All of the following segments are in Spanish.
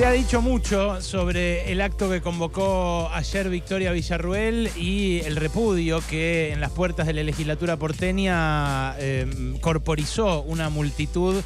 Se ha dicho mucho sobre el acto que convocó ayer Victoria Villarruel y el repudio que en las puertas de la legislatura porteña eh, corporizó una multitud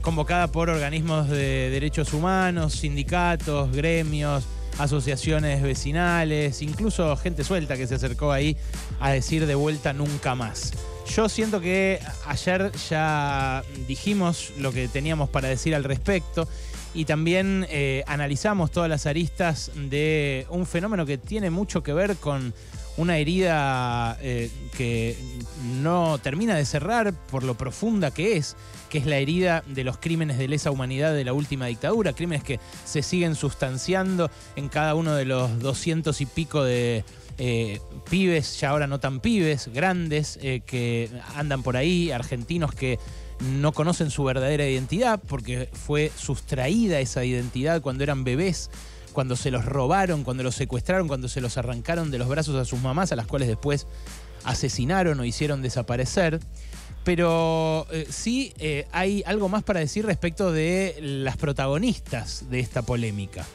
convocada por organismos de derechos humanos, sindicatos, gremios, asociaciones vecinales, incluso gente suelta que se acercó ahí a decir de vuelta nunca más. Yo siento que ayer ya dijimos lo que teníamos para decir al respecto y también eh, analizamos todas las aristas de un fenómeno que tiene mucho que ver con una herida eh, que no termina de cerrar por lo profunda que es, que es la herida de los crímenes de lesa humanidad de la última dictadura, crímenes que se siguen sustanciando en cada uno de los doscientos y pico de eh, pibes, ya ahora no tan pibes, grandes, que andan por ahí, argentinos que no conocen su verdadera identidad porque fue sustraída esa identidad cuando eran bebés, cuando se los robaron, cuando los secuestraron, cuando se los arrancaron de los brazos a sus mamás, a las cuales después asesinaron o hicieron desaparecer. Pero eh, sí eh, hay algo más para decir respecto de las protagonistas de esta polémica.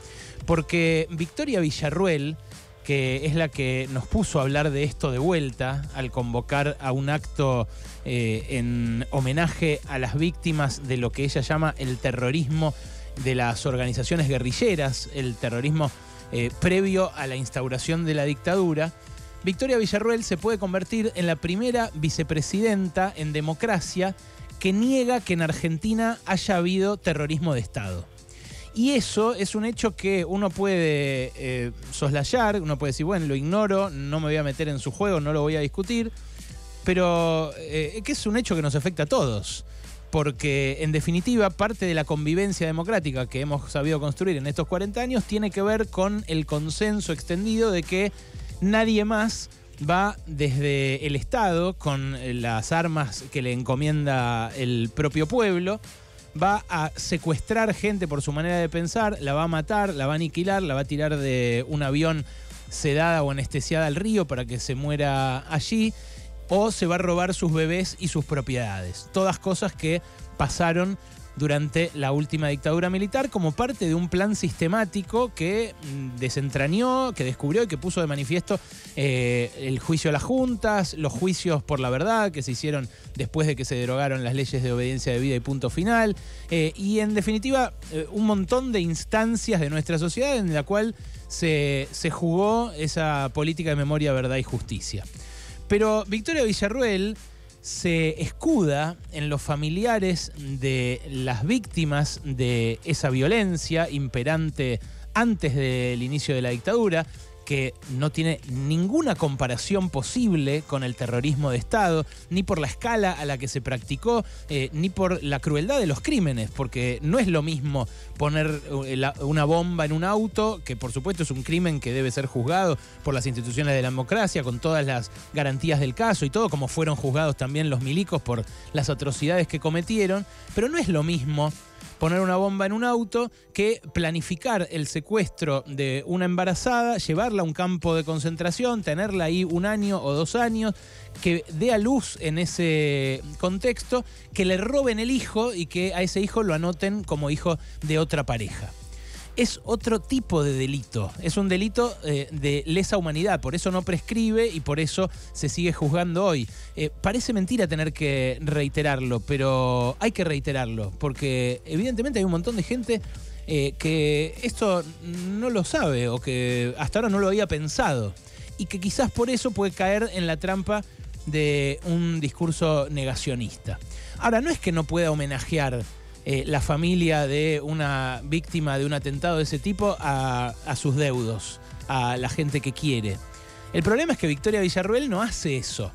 Porque Victoria Villarruel, que es la que nos puso a hablar de esto de vuelta al convocar a un acto eh, en homenaje a las víctimas de lo que ella llama el terrorismo de las organizaciones guerrilleras, el terrorismo eh, previo a la instauración de la dictadura, Victoria Villarruel se puede convertir en la primera vicepresidenta en democracia que niega que en Argentina haya habido terrorismo de Estado. Y eso es un hecho que uno puede eh, soslayar, uno puede decir, bueno, lo ignoro, no me voy a meter en su juego, no lo voy a discutir, pero eh, que es un hecho que nos afecta a todos. Porque en definitiva parte de la convivencia democrática que hemos sabido construir en estos 40 años tiene que ver con el consenso extendido de que nadie más va desde el Estado con las armas que le encomienda el propio pueblo va a secuestrar gente por su manera de pensar, la va a matar, la va a aniquilar, la va a tirar de un avión sedada o anestesiada al río para que se muera allí, o se va a robar sus bebés y sus propiedades. Todas cosas que pasaron durante la última dictadura militar como parte de un plan sistemático que mm, desentrañó, que descubrió y que puso de manifiesto eh, el juicio a las juntas, los juicios por la verdad que se hicieron después de que se derogaron las leyes de obediencia de vida y punto final, eh, y en definitiva eh, un montón de instancias de nuestra sociedad en la cual se, se jugó esa política de memoria, verdad y justicia. Pero Victoria Villarruel se escuda en los familiares de las víctimas de esa violencia imperante antes del inicio de la dictadura que no tiene ninguna comparación posible con el terrorismo de Estado, ni por la escala a la que se practicó, eh, ni por la crueldad de los crímenes, porque no es lo mismo poner eh, una bomba en un auto, que por supuesto es un crimen que debe ser juzgado por las instituciones de la democracia, con todas las garantías del caso y todo, como fueron juzgados también los milicos por las atrocidades que cometieron, pero no es lo mismo poner una bomba en un auto que planificar el secuestro de una embarazada, llevarla a un campo de concentración, tenerla ahí un año o dos años, que dé a luz en ese contexto, que le roben el hijo y que a ese hijo lo anoten como hijo de otra pareja es otro tipo de delito. Es un delito eh, de lesa humanidad, por eso no prescribe y por eso se sigue juzgando hoy. Eh, parece mentira tener que reiterarlo, pero hay que reiterarlo, porque evidentemente hay un montón de gente eh, que esto no lo sabe o que hasta ahora no lo había pensado y que quizás por eso puede caer en la trampa de un discurso negacionista. Ahora, no es que no pueda homenajear eh, la familia de una víctima de un atentado de ese tipo a, sus deudos, a la gente que quiere. El problema es que Victoria Villarruel no hace eso.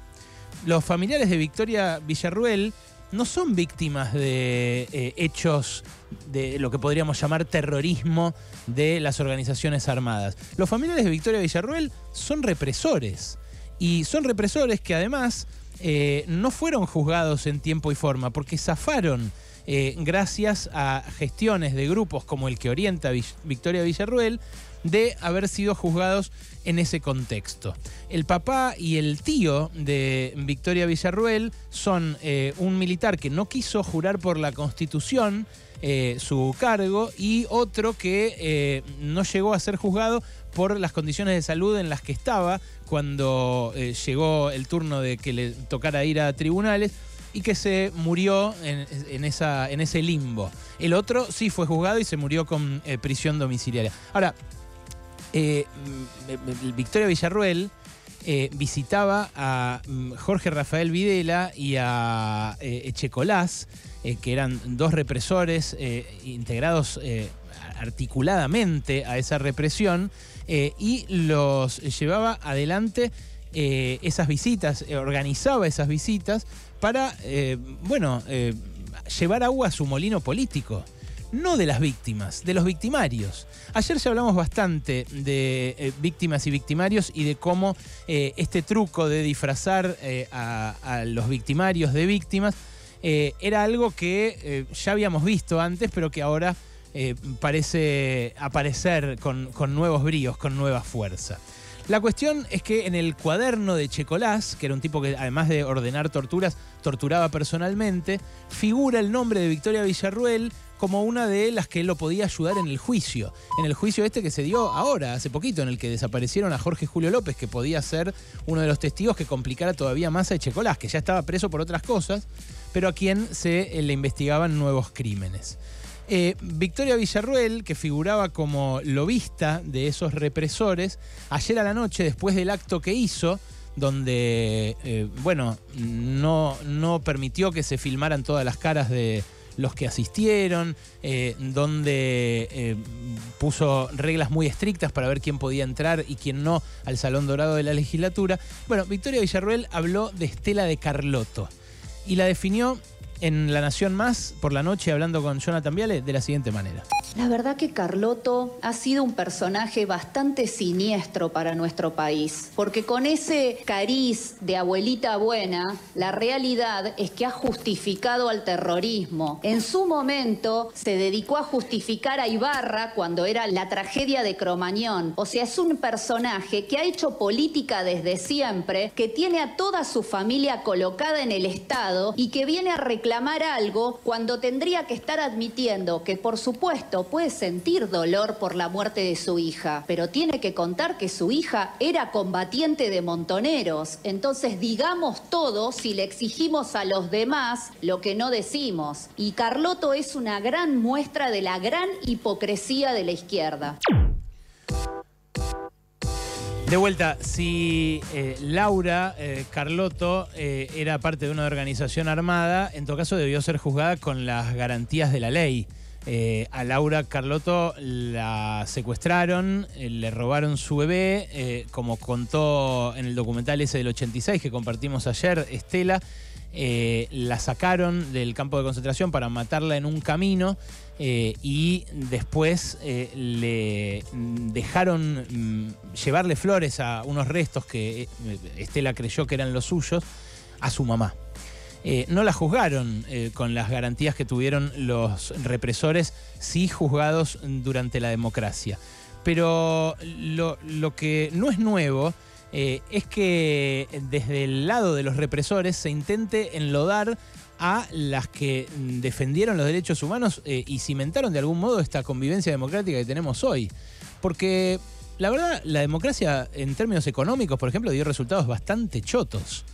Los familiares de Victoria Villarruel no son víctimas de eh, hechos de lo que podríamos llamar terrorismo de las organizaciones armadas. Los familiares de Victoria Villarruel son represores. Y son represores que además eh, no fueron juzgados en tiempo y forma, porque zafaron eh, gracias a gestiones de grupos como el que orienta Victoria Villarruel, de haber sido juzgados en ese contexto. El papá y el tío de Victoria Villarruel son eh, un militar que no quiso jurar por la Constitución su cargo y otro que no llegó a ser juzgado por las condiciones de salud en las que estaba cuando llegó el turno de que le tocara ir a tribunales y que se murió en, esa, en ese limbo. El otro sí fue juzgado y se murió con eh, prisión domiciliaria. Ahora, eh, Victoria Villarruel eh, visitaba a mm, Jorge Rafael Videla y a Echecolás, que eran dos represores integrados articuladamente a esa represión, y los llevaba adelante esas visitas, organizaba esas visitas para, eh, bueno, eh, llevar agua a su molino político. No de las víctimas, de los victimarios. Ayer ya hablamos bastante de eh, víctimas y victimarios y de cómo este truco de disfrazar a, los victimarios de víctimas era algo que ya habíamos visto antes, pero que ahora parece aparecer con, con nuevos bríos, con nueva fuerza. La cuestión es que en el cuaderno de Checolás, que era un tipo que además de ordenar torturas, torturaba personalmente, figura el nombre de Victoria Villarruel como una de las que lo podía ayudar en el juicio. En el juicio este que se dio ahora, hace poquito, en el que desaparecieron a Jorge Julio López, que podía ser uno de los testigos que complicara todavía más a Checolás, que ya estaba preso por otras cosas, pero a quien se le investigaban nuevos crímenes. Eh, Victoria Villarruel, que figuraba como lobista de esos represores, ayer a la noche, después del acto que hizo, donde, eh, bueno, no, no permitió que se filmaran todas las caras de los que asistieron, eh, donde puso reglas muy estrictas para ver quién podía entrar y quién no al Salón Dorado de la legislatura. Bueno, Victoria Villarruel habló de Estela de Carlotto y la definió en La Nación Más por la noche hablando con Jonathan Viale de la siguiente manera. La verdad que Carlotto ha sido un personaje bastante siniestro para nuestro país, porque con ese cariz de abuelita buena, la realidad es que ha justificado al terrorismo. En su momento se dedicó a justificar a Ibarra cuando era la tragedia de Cromañón. O sea, es un personaje que ha hecho política desde siempre, que tiene a toda su familia colocada en el Estado y que viene a reclamar algo cuando tendría que estar admitiendo que, por supuesto, puede sentir dolor por la muerte de su hija, pero tiene que contar que su hija era combatiente de montoneros. Entonces digamos todo si le exigimos a los demás lo que no decimos. Y Carloto es una gran muestra de la gran hipocresía de la izquierda. De vuelta, si eh, Laura eh, Carlotto eh, era parte de una organización armada, en todo caso debió ser juzgada con las garantías de la ley. Eh, a Laura Carlotto la secuestraron, eh, le robaron su bebé, eh, como contó en el documental ese del 86 que compartimos ayer, Estela. la sacaron del campo de concentración para matarla en un camino y después le dejaron mm, llevarle flores a unos restos que Estela creyó que eran los suyos a su mamá. Eh, no la juzgaron eh, con las garantías que tuvieron los represores, sí juzgados durante la democracia. Pero lo, que no es nuevo eh, es que desde el lado de los represores se intente enlodar a las que defendieron los derechos humanos y cimentaron de algún modo esta convivencia democrática que tenemos hoy. Porque la verdad, la democracia en términos económicos, por ejemplo, dio resultados bastante chotos.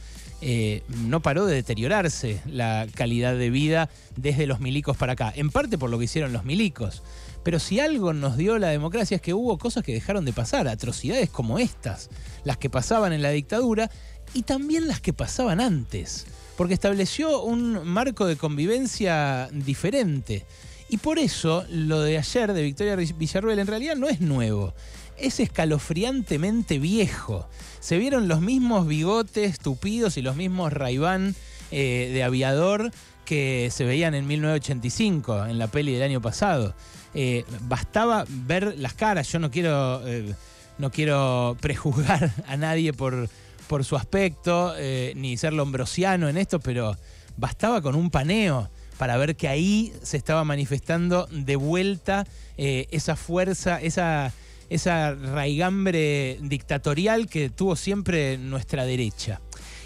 Eh, no paró de deteriorarse la calidad de vida desde los milicos para acá, en parte por lo que hicieron los milicos. Pero si algo nos dio la democracia es que hubo cosas que dejaron de pasar, atrocidades como estas, las que pasaban en la dictadura y también las que pasaban antes, porque estableció un marco de convivencia diferente. Y por eso lo de ayer de Victoria Villarruel en realidad no es nuevo es escalofriantemente viejo. Se vieron los mismos bigotes tupidos y los mismos raibán eh, de aviador que se veían en 1985, en la peli del año pasado. Eh, bastaba ver las caras. Yo no quiero, eh, no quiero prejuzgar a nadie por, por su aspecto, ni ser lombrosiano en esto, pero bastaba con un paneo para ver que ahí se estaba manifestando de vuelta esa fuerza, esa, esa raigambre dictatorial que tuvo siempre nuestra derecha.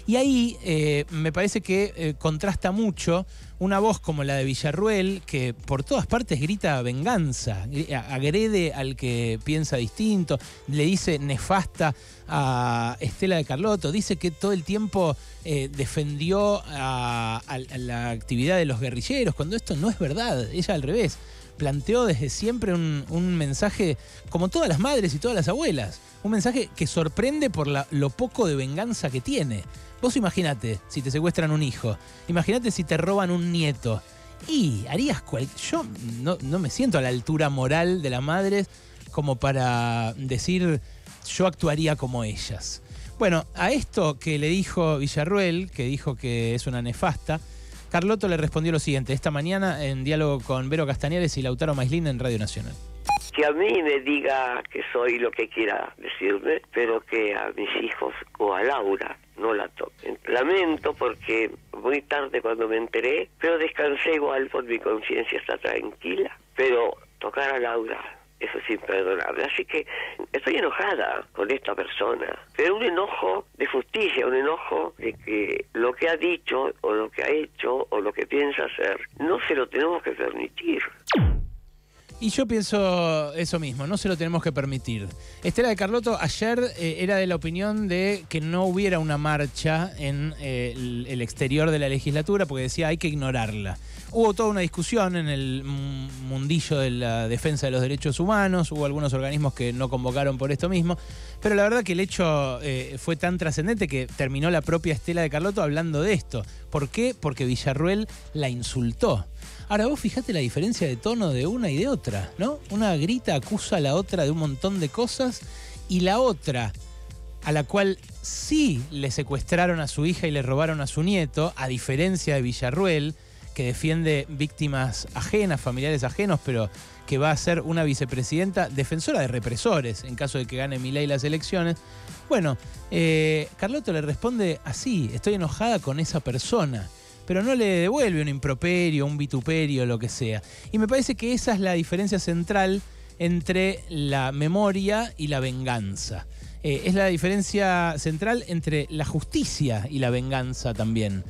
Y ahí eh, me parece que eh, contrasta mucho una voz como la de Villarruel, que por todas partes grita venganza, agrede al que piensa distinto, le dice nefasta a Estela de Carlotto, dice que todo el tiempo eh, defendió a, la actividad de los guerrilleros, cuando esto no es verdad, ella al revés planteó desde siempre un, mensaje, como todas las madres y todas las abuelas, un mensaje que sorprende por lo poco de venganza que tiene. Vos imagínate si te secuestran un hijo, imagínate si te roban un nieto. Y harías cual. Yo no, no me siento a la altura moral de las madres como para decir yo actuaría como ellas. Bueno, a esto que le dijo Villarruel, que dijo que es una nefasta, Carlotto le respondió lo siguiente, esta mañana en diálogo con Vero Castañares y Lautaro Maislin en Radio Nacional. Que a mí me diga que soy lo que quiera decirme, pero que a mis hijos o a Laura no la toquen. Lamento porque muy tarde cuando me enteré, pero descansé igual por mi conciencia está tranquila. Pero tocar a Laura eso es imperdonable. Así que estoy enojada con esta persona, pero un enojo de justicia, un enojo de que lo que ha dicho o lo que ha hecho o lo que piensa hacer no se lo tenemos que permitir. Y yo pienso eso mismo, no se lo tenemos que permitir. Estela de Carlotto ayer eh, era de la opinión de que no hubiera una marcha en eh, el, exterior de la legislatura porque decía hay que ignorarla. Hubo toda una discusión en el mundillo de la defensa de los derechos humanos, hubo algunos organismos que no convocaron por esto mismo, pero la verdad que el hecho eh, fue tan trascendente que terminó la propia Estela de Carlotto hablando de esto. ¿Por qué? Porque Villarruel la insultó. Ahora vos fijate la diferencia de tono de una y de otra, ¿no? Una grita acusa a la otra de un montón de cosas y la otra, a la cual sí le secuestraron a su hija y le robaron a su nieto, a diferencia de Villarruel, que defiende víctimas ajenas, familiares ajenos, pero que va a ser una vicepresidenta defensora de represores en caso de que gane Milei las elecciones. Bueno, eh, le responde así, estoy enojada con esa persona pero no le devuelve un improperio, un vituperio, lo que sea. Y me parece que esa es la diferencia central entre la memoria y la venganza. Eh, es la diferencia central entre la justicia y la venganza también.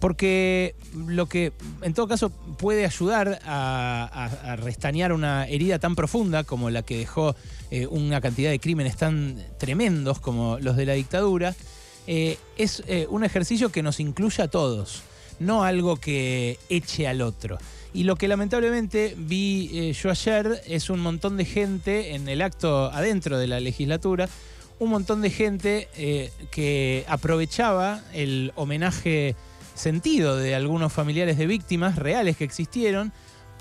Porque lo que en todo caso puede ayudar a, restañar una herida tan profunda como la que dejó eh, una cantidad de crímenes tan tremendos como los de la dictadura, eh, es un ejercicio que nos incluye a todos no algo que eche al otro. Y lo que lamentablemente vi eh, yo ayer es un montón de gente en el acto adentro de la legislatura, un montón de gente eh, que aprovechaba el homenaje sentido de algunos familiares de víctimas reales que existieron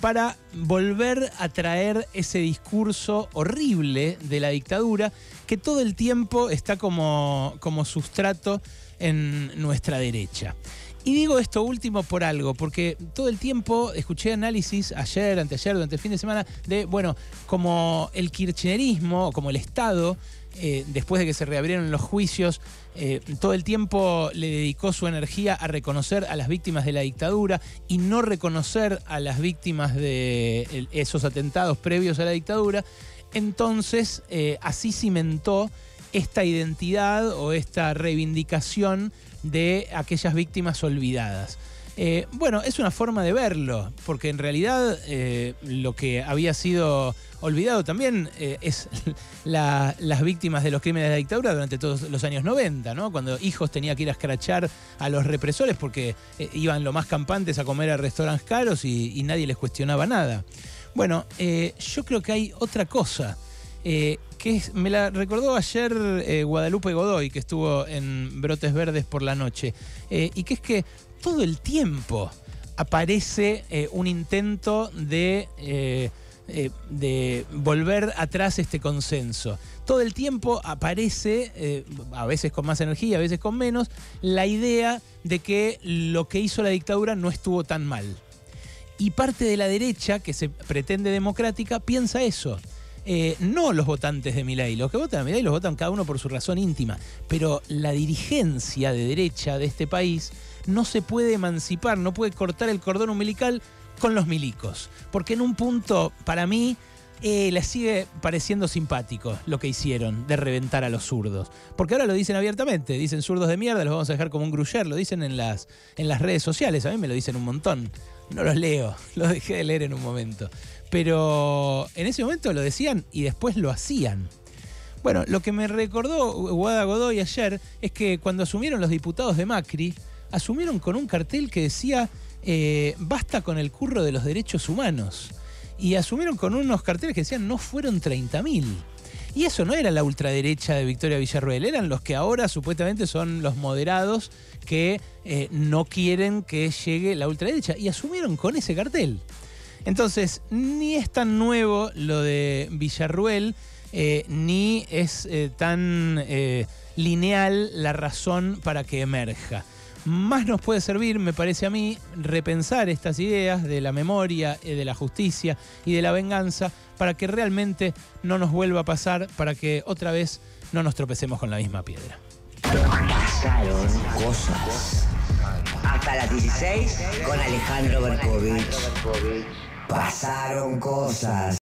para volver a traer ese discurso horrible de la dictadura que todo el tiempo está como, como sustrato en nuestra derecha. Y digo esto último por algo, porque todo el tiempo escuché análisis ayer, anteayer, durante el fin de semana, de, bueno, como el kirchnerismo, como el Estado, eh, después de que se reabrieron los juicios, eh, todo el tiempo le dedicó su energía a reconocer a las víctimas de la dictadura y no reconocer a las víctimas de esos atentados previos a la dictadura. Entonces, eh, así cimentó esta identidad o esta reivindicación de aquellas víctimas olvidadas. Eh, bueno, es una forma de verlo, porque en realidad eh, lo que había sido olvidado también eh, es las víctimas de los crímenes de la dictadura durante todos los años 90, ¿no? Cuando hijos tenía que ir a escrachar a los represores porque iban lo más campantes a comer a restaurantes caros y, y nadie les cuestionaba nada. Bueno, yo creo que hay otra cosa que me la recordó ayer Guadalupe Godoy, que estuvo en Brotes Verdes por la noche, y que es que todo el tiempo aparece eh, un intento de, de volver atrás este consenso. Todo el tiempo aparece, a veces con más energía, a veces con menos, la idea de que lo que hizo la dictadura no estuvo tan mal. Y parte de la derecha, que se pretende democrática, piensa eso eh, no los votantes de Milei. Los que votan a Milei los votan cada uno por su razón íntima. Pero la dirigencia de derecha de este país no se puede emancipar, no puede cortar el cordón umbilical con los milicos. Porque en un punto, para mí, eh, les sigue pareciendo simpático lo que hicieron de reventar a los zurdos. Porque ahora lo dicen abiertamente, dicen zurdos de mierda, los vamos a dejar como un gruyer, lo dicen en las, en las redes sociales, a mí me lo dicen un montón. No los leo, los dejé de leer en un momento. Pero en ese momento lo decían y después lo hacían. Bueno, lo que me recordó Guada Godoy ayer es que cuando asumieron los diputados de Macri, asumieron con un cartel que decía eh, basta con el curro de los derechos humanos y asumieron con unos carteles que decían no fueron 30.000. Y eso no era la ultraderecha de Victoria Villarruel, eran los que ahora supuestamente son los moderados que eh, no quieren que llegue la ultraderecha. Y asumieron con ese cartel. Entonces, ni es tan nuevo lo de Villarruel, eh, ni es tan lineal la razón para que emerja más nos puede servir, me parece a mí, repensar estas ideas de la memoria, eh, de la justicia y de la venganza para que realmente no nos vuelva a pasar, para que otra vez no nos tropecemos con la misma piedra. Pasaron cosas. Hasta las 16 con Alejandro Berkovich. Pasaron cosas.